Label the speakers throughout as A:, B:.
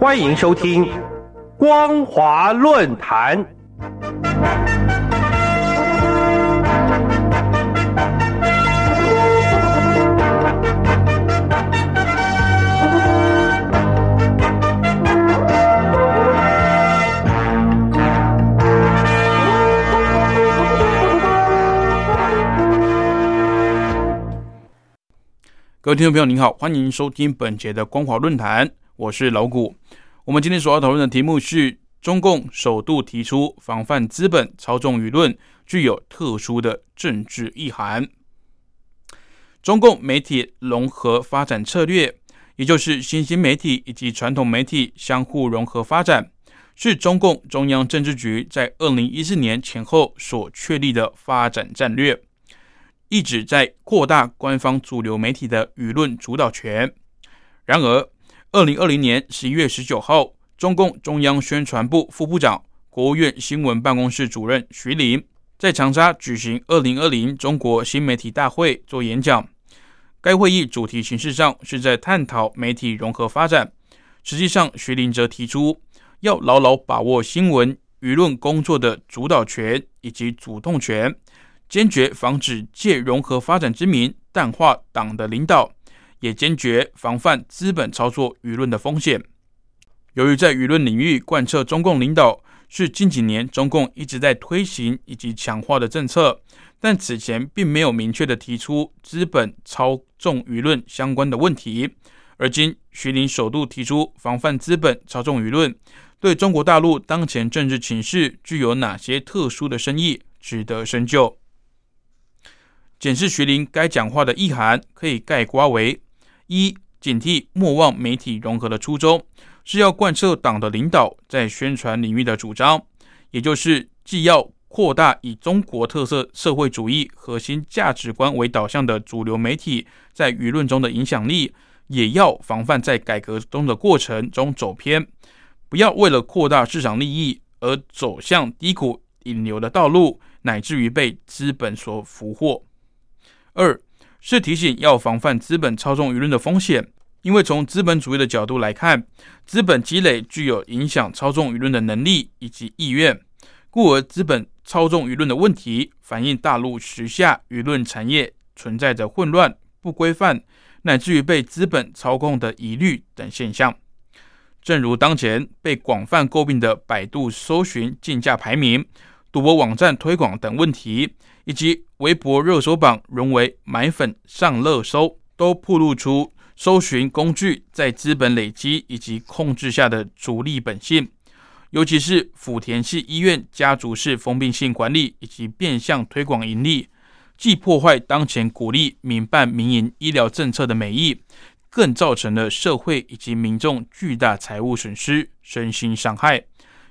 A: 欢迎收听《光华论坛》。
B: 各位听众朋友，您好，欢迎收听本节的光华论坛，我是老谷。我们今天所要讨论的题目是：中共首度提出防范资本操纵舆论，具有特殊的政治意涵。中共媒体融合发展策略，也就是新兴媒体以及传统媒体相互融合发展，是中共中央政治局在二零一四年前后所确立的发展战略。一直在扩大官方主流媒体的舆论主导权。然而，二零二零年十一月十九号，中共中央宣传部副部长、国务院新闻办公室主任徐林在长沙举行二零二零中国新媒体大会做演讲。该会议主题形式上是在探讨媒体融合发展，实际上，徐林则提出要牢牢把握新闻舆论工作的主导权以及主动权。坚决防止借融合发展之名淡化党的领导，也坚决防范资本操作舆论的风险。由于在舆论领域贯彻中共领导是近几年中共一直在推行以及强化的政策，但此前并没有明确的提出资本操纵舆论相关的问题。而今徐林首度提出防范资本操纵舆论，对中国大陆当前政治情势具有哪些特殊的深意，值得深究。检视徐林该讲话的意涵，可以概括为：一、警惕莫忘媒体融合的初衷，是要贯彻党的领导在宣传领域的主张，也就是既要扩大以中国特色社会主义核心价值观为导向的主流媒体在舆论中的影响力，也要防范在改革中的过程中走偏，不要为了扩大市场利益而走向低谷引流的道路，乃至于被资本所俘获。二是提醒要防范资本操纵舆论的风险，因为从资本主义的角度来看，资本积累具有影响操纵舆论的能力以及意愿，故而资本操纵舆论的问题，反映大陆时下舆论产业存在着混乱、不规范，乃至于被资本操控的疑虑等现象。正如当前被广泛诟病的百度搜寻竞价排名、赌博网站推广等问题。以及微博热搜榜沦为买粉上热搜，都暴露出搜寻工具在资本累积以及控制下的逐利本性。尤其是福田系医院家族式封闭性管理以及变相推广盈利，既破坏当前鼓励民办民营医疗政策的美意，更造成了社会以及民众巨大财务损失、身心伤害，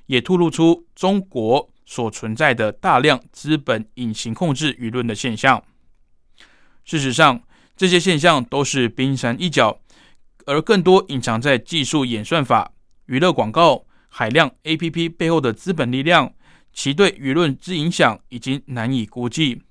B: 也透露出中国。所存在的大量资本隐形控制舆论的现象，事实上，这些现象都是冰山一角，而更多隐藏在技术演算法、娱乐广告、海量 A P P 背后的资本力量，其对舆论之影响已经难以估计。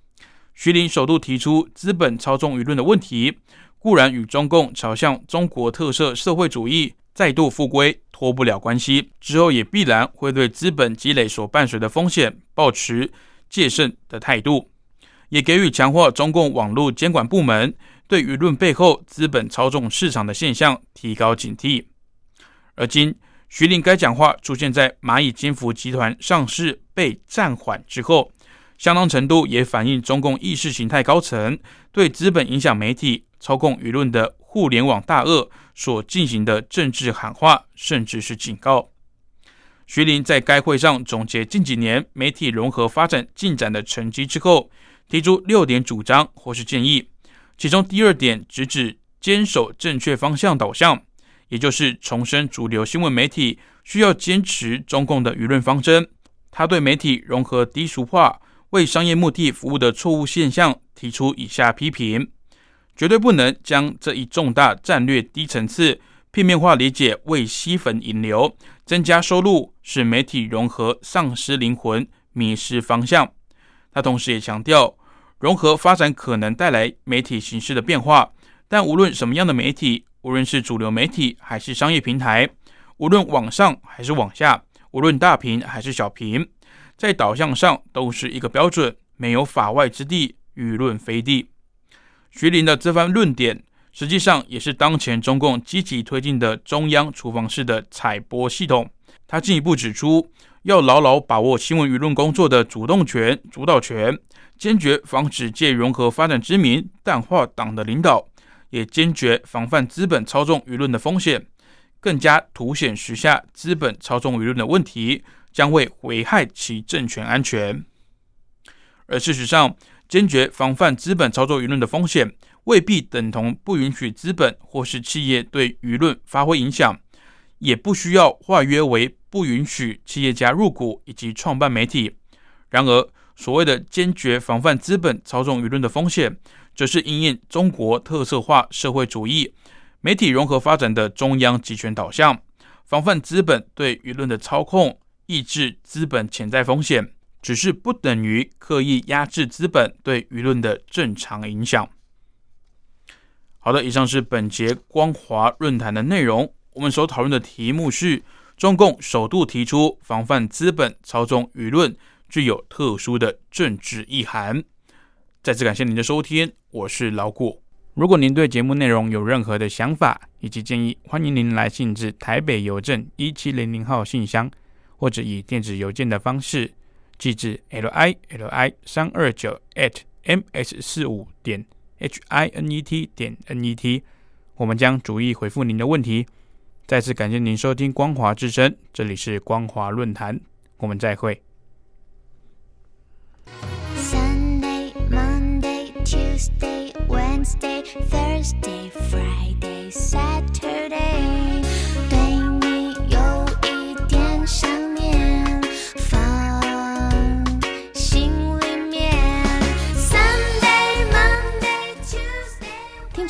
B: 徐林首度提出资本操纵舆论的问题，固然与中共朝向中国特色社会主义。再度复归脱不了关系，之后也必然会对资本积累所伴随的风险保持戒慎的态度，也给予强化中共网络监管部门对舆论背后资本操纵市场的现象提高警惕。而今徐林该讲话出现在蚂蚁金服集团上市被暂缓之后，相当程度也反映中共意识形态高层对资本影响媒体、操控舆论的。互联网大鳄所进行的政治喊话，甚至是警告。徐林在该会上总结近几年媒体融合发展进展的成绩之后，提出六点主张或是建议。其中第二点直指坚守正确方向导向，也就是重申主流新闻媒体需要坚持中共的舆论方针。他对媒体融合低俗化、为商业目的服务的错误现象提出以下批评。绝对不能将这一重大战略低层次、片面化理解为吸粉引流、增加收入，使媒体融合丧失灵魂、迷失方向。他同时也强调，融合发展可能带来媒体形式的变化，但无论什么样的媒体，无论是主流媒体还是商业平台，无论网上还是网下，无论大屏还是小屏，在导向上都是一个标准，没有法外之地，舆论飞地。徐林的这番论点，实际上也是当前中共积极推进的中央厨房式的采播系统。他进一步指出，要牢牢把握新闻舆论工作的主动权、主导权，坚决防止借融合发展之名淡化党的领导，也坚决防范资本操纵舆论的风险，更加凸显时下资本操纵舆论的问题将会危害其政权安全。而事实上，坚决防范资本操作舆论的风险，未必等同不允许资本或是企业对舆论发挥影响，也不需要化约为不允许企业家入股以及创办媒体。然而，所谓的坚决防范资本操纵舆论的风险，则是因应中国特色化社会主义媒体融合发展的中央集权导向，防范资本对舆论的操控，抑制资本潜在风险。只是不等于刻意压制资本对舆论的正常影响。好的，以上是本节光华论坛的内容。我们所讨论的题目是：中共首度提出防范资本操纵舆论，具有特殊的政治意涵。再次感谢您的收听，我是老谷。如果您对节目内容有任何的想法以及建议，欢迎您来信至台北邮政一七零零号信箱，或者以电子邮件的方式。寄至 l i l i 三二九 at m s 四五点 h i n e t 点 n e t，我们将逐一回复您的问题。再次感谢您收听光华之声，这里是光华论坛，我们再会。
C: Sunday, Monday, Tuesday, Wednesday, Thursday, Friday, Saturday，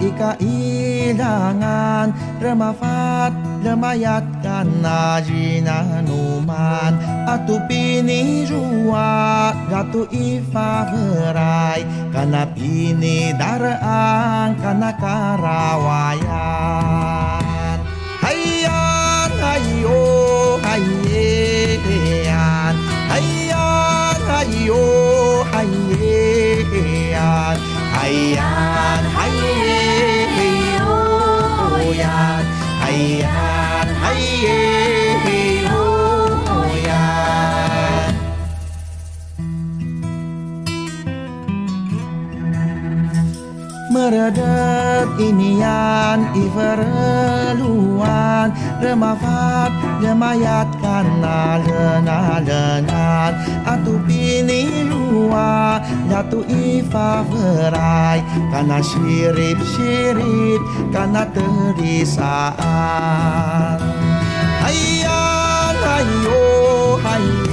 D: di kailangan Remafat, remayat ka na jinanuman Atu pini jua, gatu berai Kana pini darang, kana karawayan. Hayan, hayo, hayean Hayan, hayo, hayean Hayan Dedet inian ivereluan Remafat remayat karena lena-lenan Atu pilih lua Latu ifa verai. Karena sirip sirip Karena terisaan Hayan hayo hayo.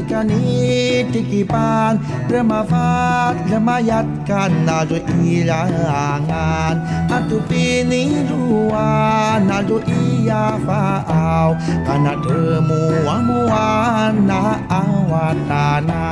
D: Inian ikan tikipan Remafat lemayatkan nado ilangan. Atu pini luan nado iya faau. Karena temu amuan na awatana